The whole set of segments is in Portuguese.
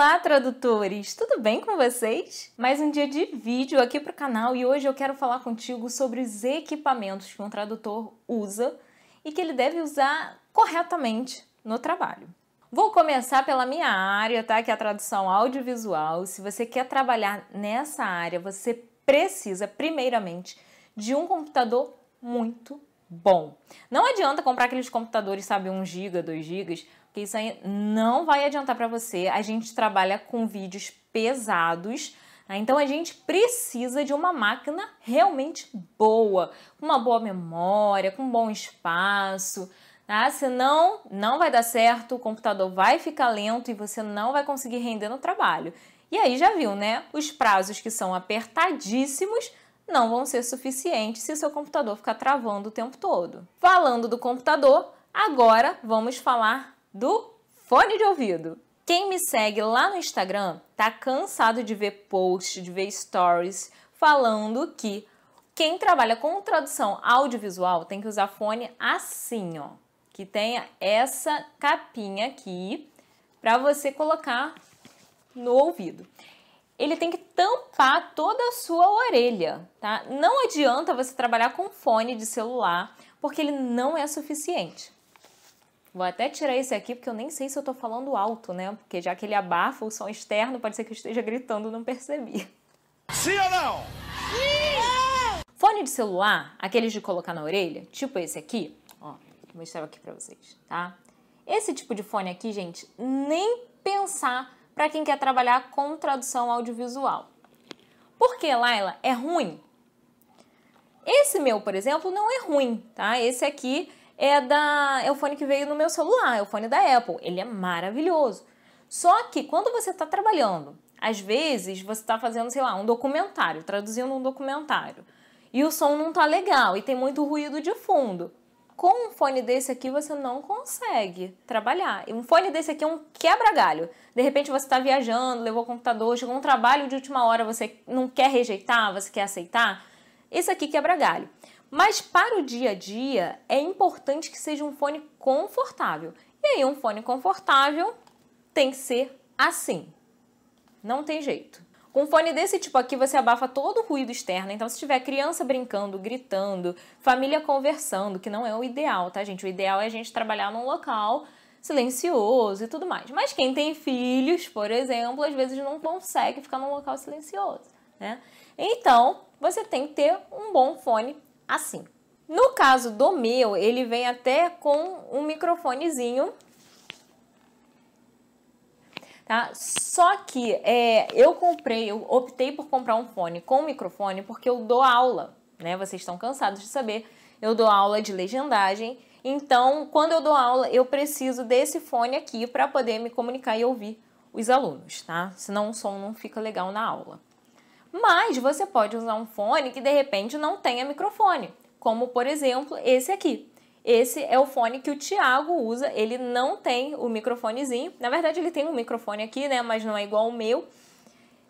Olá, tradutores! Tudo bem com vocês? Mais um dia de vídeo aqui para o canal e hoje eu quero falar contigo sobre os equipamentos que um tradutor usa e que ele deve usar corretamente no trabalho. Vou começar pela minha área, tá? Que é a tradução audiovisual. Se você quer trabalhar nessa área, você precisa, primeiramente, de um computador muito bom. Não adianta comprar aqueles computadores, sabe, 1 GB, 2 GB, porque isso aí não vai adiantar para você. A gente trabalha com vídeos pesados, né? então a gente precisa de uma máquina realmente boa, com uma boa memória, com um bom espaço. Tá? Senão, não vai dar certo, o computador vai ficar lento e você não vai conseguir render no trabalho. E aí já viu, né? Os prazos que são apertadíssimos não vão ser suficientes se o seu computador ficar travando o tempo todo. Falando do computador, agora vamos falar do fone de ouvido. Quem me segue lá no Instagram tá cansado de ver posts, de ver stories falando que quem trabalha com tradução audiovisual tem que usar fone assim, ó, que tenha essa capinha aqui para você colocar no ouvido. Ele tem que tampar toda a sua orelha, tá? Não adianta você trabalhar com fone de celular, porque ele não é suficiente. Vou até tirar esse aqui porque eu nem sei se eu tô falando alto, né? Porque já que ele abafa o som externo, pode ser que eu esteja gritando, não percebi. Sim ou não? Sim! Fone de celular, aqueles de colocar na orelha, tipo esse aqui, ó, vou mostrar aqui pra vocês, tá? Esse tipo de fone aqui, gente, nem pensar para quem quer trabalhar com tradução audiovisual. Por que, Laila? É ruim? Esse meu, por exemplo, não é ruim, tá? Esse aqui é da é o fone que veio no meu celular, é o fone da Apple. Ele é maravilhoso. Só que quando você está trabalhando, às vezes você está fazendo, sei lá, um documentário, traduzindo um documentário, e o som não tá legal e tem muito ruído de fundo. Com um fone desse aqui você não consegue trabalhar. Um fone desse aqui é um quebra-galho. De repente você está viajando, levou o computador, chegou um trabalho de última hora, você não quer rejeitar, você quer aceitar. Esse aqui quebra galho. Mas para o dia a dia é importante que seja um fone confortável. E aí, um fone confortável tem que ser assim. Não tem jeito. Com um fone desse tipo aqui, você abafa todo o ruído externo. Então, se tiver criança brincando, gritando, família conversando, que não é o ideal, tá, gente? O ideal é a gente trabalhar num local silencioso e tudo mais. Mas quem tem filhos, por exemplo, às vezes não consegue ficar num local silencioso, né? Então, você tem que ter um bom fone assim. No caso do meu, ele vem até com um microfonezinho. Tá? Só que é, eu comprei, eu optei por comprar um fone com microfone porque eu dou aula, né? Vocês estão cansados de saber, eu dou aula de legendagem. Então, quando eu dou aula, eu preciso desse fone aqui para poder me comunicar e ouvir os alunos, tá? Senão o som não fica legal na aula. Mas você pode usar um fone que de repente não tenha microfone, como por exemplo esse aqui. Esse é o fone que o Thiago usa, ele não tem o microfonezinho. Na verdade, ele tem um microfone aqui, né, mas não é igual ao meu.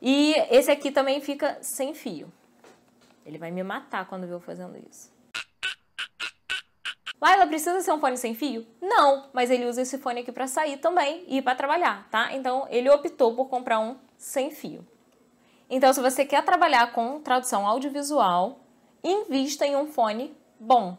E esse aqui também fica sem fio. Ele vai me matar quando eu fazendo isso. Laila, precisa ser um fone sem fio? Não, mas ele usa esse fone aqui para sair também e para trabalhar, tá? Então ele optou por comprar um sem fio. Então, se você quer trabalhar com tradução audiovisual, invista em um fone bom.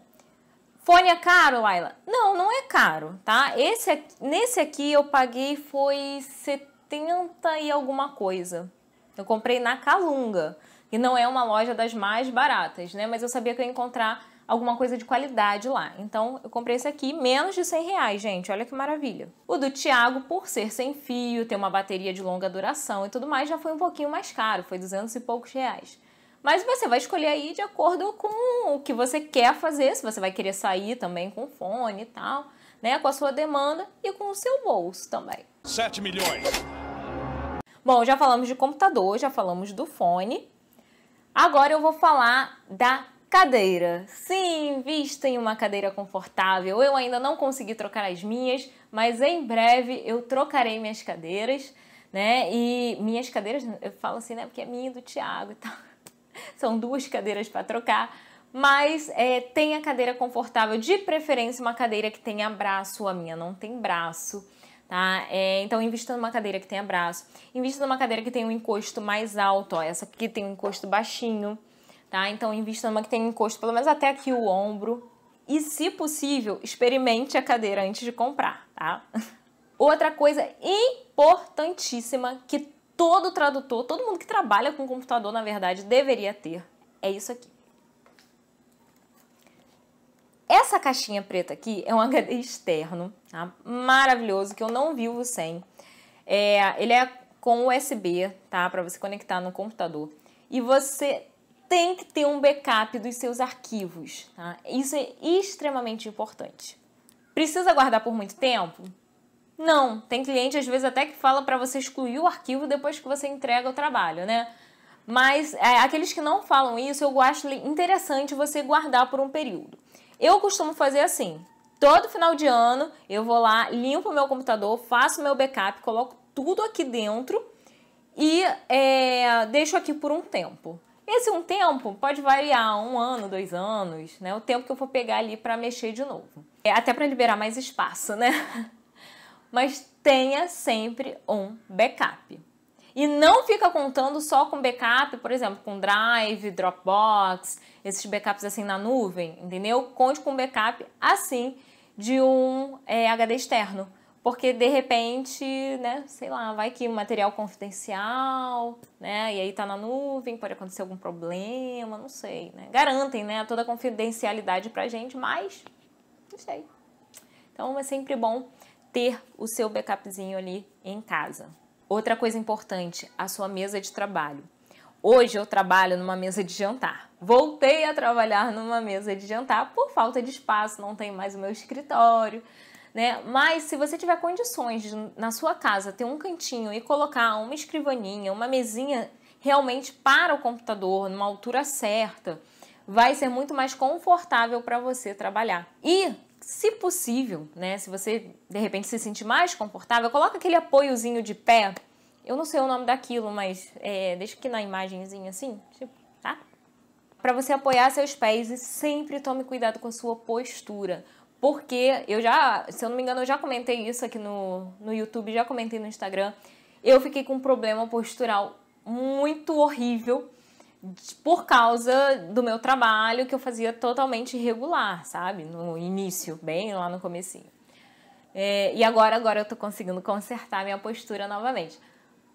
Fone é caro, Laila? Não, não é caro, tá? Esse, nesse aqui eu paguei foi 70 e alguma coisa. Eu comprei na Calunga, que não é uma loja das mais baratas, né? Mas eu sabia que eu ia encontrar alguma coisa de qualidade lá. Então eu comprei esse aqui, menos de 100 reais, gente. Olha que maravilha. O do Thiago, por ser sem fio, ter uma bateria de longa duração e tudo mais, já foi um pouquinho mais caro, foi 200 e poucos reais. Mas você vai escolher aí de acordo com o que você quer fazer, se você vai querer sair também com fone e tal, né? Com a sua demanda e com o seu bolso também. 7 milhões. Bom, já falamos de computador, já falamos do fone. Agora eu vou falar da Cadeira. Sim, vista em uma cadeira confortável. Eu ainda não consegui trocar as minhas, mas em breve eu trocarei minhas cadeiras, né? E minhas cadeiras, eu falo assim, né? Porque é minha e do Thiago e tal. São duas cadeiras para trocar. Mas é, tenha cadeira confortável, de preferência uma cadeira que tenha braço, a minha não tem braço. tá? É, então, invista numa cadeira que tenha braço. Invista numa cadeira que tenha um encosto mais alto, ó. Essa aqui tem um encosto baixinho, tá? Então, invista numa que tenha encosto pelo menos até aqui o ombro. E, se possível, experimente a cadeira antes de comprar, tá? Outra coisa importantíssima que todo tradutor, todo mundo que trabalha com computador, na verdade, deveria ter, é isso aqui. Essa caixinha preta aqui é um HD externo, tá? maravilhoso, que eu não vivo sem. É, ele é com USB, tá? Para você conectar no computador. E você tem que ter um backup dos seus arquivos, tá? Isso é extremamente importante. Precisa guardar por muito tempo? Não, tem cliente às vezes até que fala para você excluir o arquivo depois que você entrega o trabalho, né? Mas é, aqueles que não falam isso, eu acho interessante você guardar por um período. Eu costumo fazer assim: todo final de ano eu vou lá, limpo o meu computador, faço meu backup, coloco tudo aqui dentro e é, deixo aqui por um tempo. Esse um tempo pode variar um ano, dois anos, né? O tempo que eu for pegar ali para mexer de novo. É, até para liberar mais espaço, né? Mas tenha sempre um backup. E não fica contando só com backup, por exemplo, com Drive, Dropbox, esses backups assim na nuvem, entendeu? Conte com backup assim de um é, HD externo. Porque de repente, né, sei lá, vai que material confidencial, né, e aí tá na nuvem, pode acontecer algum problema, não sei, né. Garantem, né, toda a confidencialidade pra gente, mas não sei. Então é sempre bom ter o seu backupzinho ali em casa. Outra coisa importante, a sua mesa de trabalho. Hoje eu trabalho numa mesa de jantar. Voltei a trabalhar numa mesa de jantar por falta de espaço, não tem mais o meu escritório, né? Mas se você tiver condições de, na sua casa ter um cantinho e colocar uma escrivaninha, uma mesinha realmente para o computador, numa altura certa, vai ser muito mais confortável para você trabalhar. E se possível, né? Se você de repente se sentir mais confortável, coloca aquele apoiozinho de pé. Eu não sei o nome daquilo, mas é, deixa aqui na imagenzinha assim, tipo, tá? Para você apoiar seus pés e sempre tome cuidado com a sua postura. Porque eu já, se eu não me engano, eu já comentei isso aqui no, no YouTube, já comentei no Instagram. Eu fiquei com um problema postural muito horrível por causa do meu trabalho que eu fazia totalmente irregular, sabe? No início, bem lá no comecinho. É, e agora, agora eu tô conseguindo consertar minha postura novamente.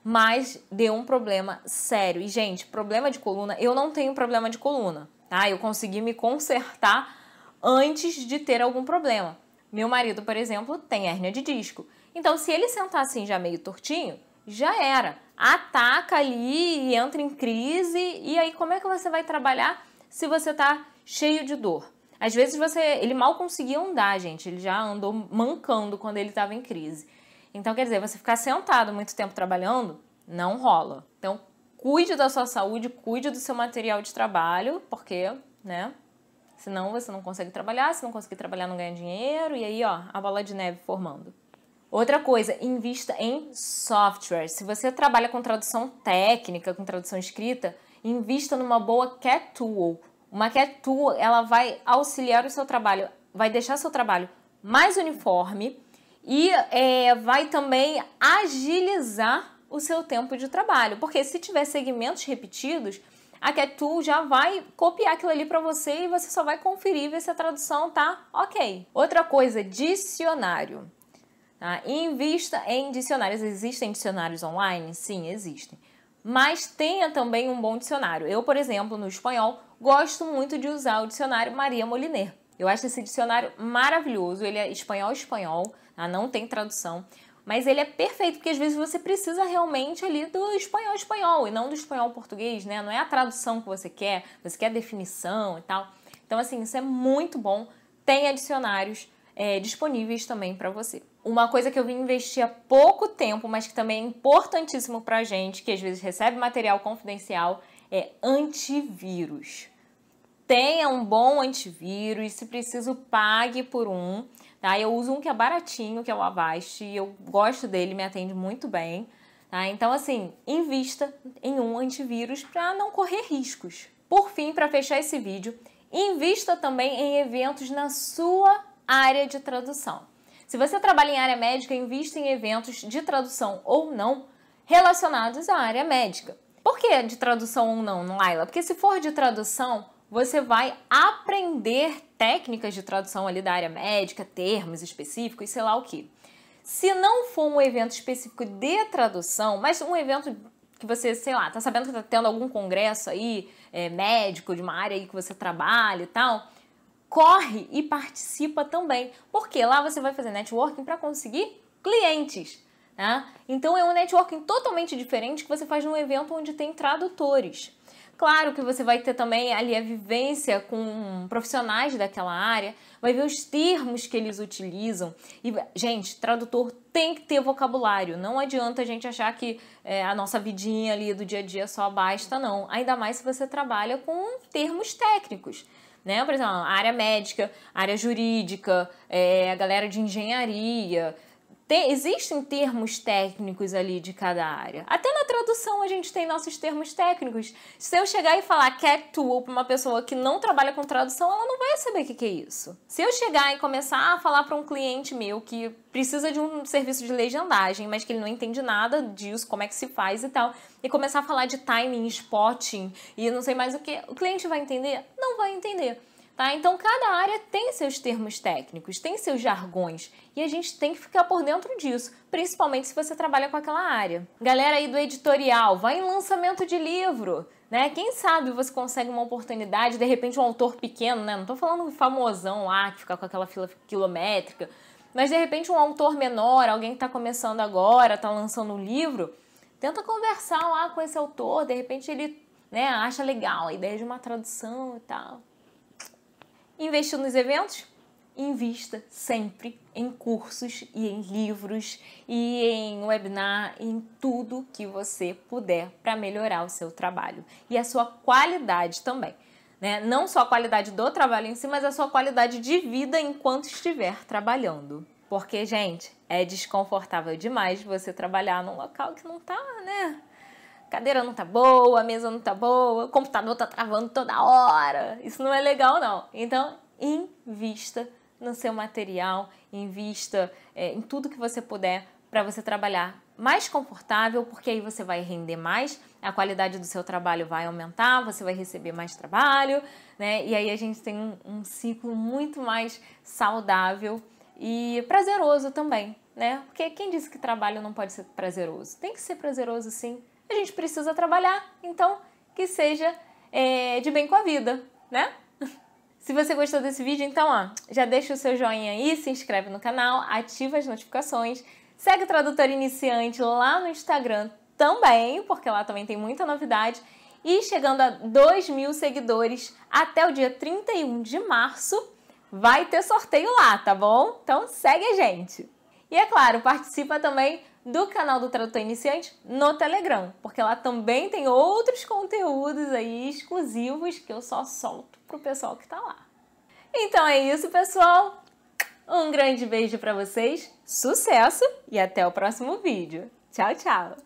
Mas deu um problema sério. E, gente, problema de coluna, eu não tenho problema de coluna, tá? Eu consegui me consertar antes de ter algum problema. Meu marido, por exemplo, tem hérnia de disco. Então, se ele sentar assim já meio tortinho, já era. Ataca ali e entra em crise. E aí, como é que você vai trabalhar se você tá cheio de dor? Às vezes você. Ele mal conseguia andar, gente. Ele já andou mancando quando ele estava em crise. Então, quer dizer, você ficar sentado muito tempo trabalhando, não rola. Então, cuide da sua saúde, cuide do seu material de trabalho, porque, né? Senão você não consegue trabalhar, se não conseguir trabalhar, não ganha dinheiro, e aí, ó, a bola de neve formando. Outra coisa, invista em software. Se você trabalha com tradução técnica, com tradução escrita, invista numa boa Cat Tool. Uma Cat Tool, ela vai auxiliar o seu trabalho, vai deixar seu trabalho mais uniforme e é, vai também agilizar o seu tempo de trabalho. Porque se tiver segmentos repetidos, a Cat Tool já vai copiar aquilo ali para você e você só vai conferir ver se a tradução tá ok. Outra coisa, dicionário. Tá? Invista em dicionários. Existem dicionários online? Sim, existem. Mas tenha também um bom dicionário. Eu, por exemplo, no espanhol, gosto muito de usar o dicionário Maria Moliner. Eu acho esse dicionário maravilhoso. Ele é espanhol-espanhol, tá? não tem tradução. Mas ele é perfeito, porque às vezes você precisa realmente ali do espanhol-espanhol e não do espanhol-português, né? Não é a tradução que você quer, você quer a definição e tal. Então, assim, isso é muito bom. Tem dicionários é, disponíveis também para você. Uma coisa que eu vim investir há pouco tempo, mas que também é importantíssimo para gente, que às vezes recebe material confidencial, é antivírus. Tenha um bom antivírus, se preciso, pague por um. Tá? Eu uso um que é baratinho, que é o Avast, e eu gosto dele, me atende muito bem. Tá? Então, assim, invista em um antivírus para não correr riscos. Por fim, para fechar esse vídeo, invista também em eventos na sua área de tradução. Se você trabalha em área médica, invista em eventos de tradução ou não relacionados à área médica. Por que de tradução ou não, Laila? Porque se for de tradução, você vai aprender técnicas de tradução ali da área médica, termos específicos, sei lá o que. Se não for um evento específico de tradução, mas um evento que você, sei lá, tá sabendo que tá tendo algum congresso aí, é, médico, de uma área aí que você trabalha e tal, corre e participa também. Porque lá você vai fazer networking para conseguir clientes. Né? Então é um networking totalmente diferente que você faz num evento onde tem tradutores. Claro que você vai ter também ali a vivência com profissionais daquela área, vai ver os termos que eles utilizam. E, gente, tradutor tem que ter vocabulário. Não adianta a gente achar que é, a nossa vidinha ali do dia a dia só basta, não. Ainda mais se você trabalha com termos técnicos. Né? Por exemplo, área médica, área jurídica, é, a galera de engenharia, tem, existem termos técnicos ali de cada área. Até na tradução a gente tem nossos termos técnicos. Se eu chegar e falar cat tool para uma pessoa que não trabalha com tradução, ela não vai saber o que, que é isso. Se eu chegar e começar a falar para um cliente meu que precisa de um serviço de legendagem, mas que ele não entende nada disso, como é que se faz e tal, e começar a falar de timing, spotting e não sei mais o que, o cliente vai entender? Não vai entender. Tá? Então, cada área tem seus termos técnicos, tem seus jargões e a gente tem que ficar por dentro disso, principalmente se você trabalha com aquela área. Galera aí do editorial, vai em lançamento de livro, né? Quem sabe você consegue uma oportunidade, de repente um autor pequeno, né? Não tô falando famosão lá que fica com aquela fila quilométrica, mas de repente um autor menor, alguém que está começando agora, está lançando um livro, tenta conversar lá com esse autor, de repente ele né, acha legal a ideia de uma tradução e tal. Investiu nos eventos? Invista sempre em cursos e em livros e em webinar, em tudo que você puder para melhorar o seu trabalho e a sua qualidade também. Né? Não só a qualidade do trabalho em si, mas a sua qualidade de vida enquanto estiver trabalhando. Porque, gente, é desconfortável demais você trabalhar num local que não tá, né? Cadeira não tá boa, a mesa não tá boa, o computador tá travando toda hora. Isso não é legal, não. Então, invista no seu material, invista é, em tudo que você puder para você trabalhar mais confortável, porque aí você vai render mais, a qualidade do seu trabalho vai aumentar, você vai receber mais trabalho, né? E aí a gente tem um, um ciclo muito mais saudável e prazeroso também, né? Porque quem disse que trabalho não pode ser prazeroso? Tem que ser prazeroso sim a gente precisa trabalhar, então que seja é, de bem com a vida, né? Se você gostou desse vídeo, então ó, já deixa o seu joinha aí, se inscreve no canal, ativa as notificações, segue o Tradutor Iniciante lá no Instagram também, porque lá também tem muita novidade. E chegando a 2 mil seguidores até o dia 31 de março, vai ter sorteio lá, tá bom? Então segue a gente. E é claro, participa também do canal do Tradutor Iniciante no Telegram, porque lá também tem outros conteúdos aí exclusivos que eu só solto pro pessoal que tá lá. Então é isso, pessoal. Um grande beijo para vocês, sucesso e até o próximo vídeo. Tchau, tchau!